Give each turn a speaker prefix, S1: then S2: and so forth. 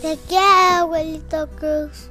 S1: Te quiero, abuelito Cruz.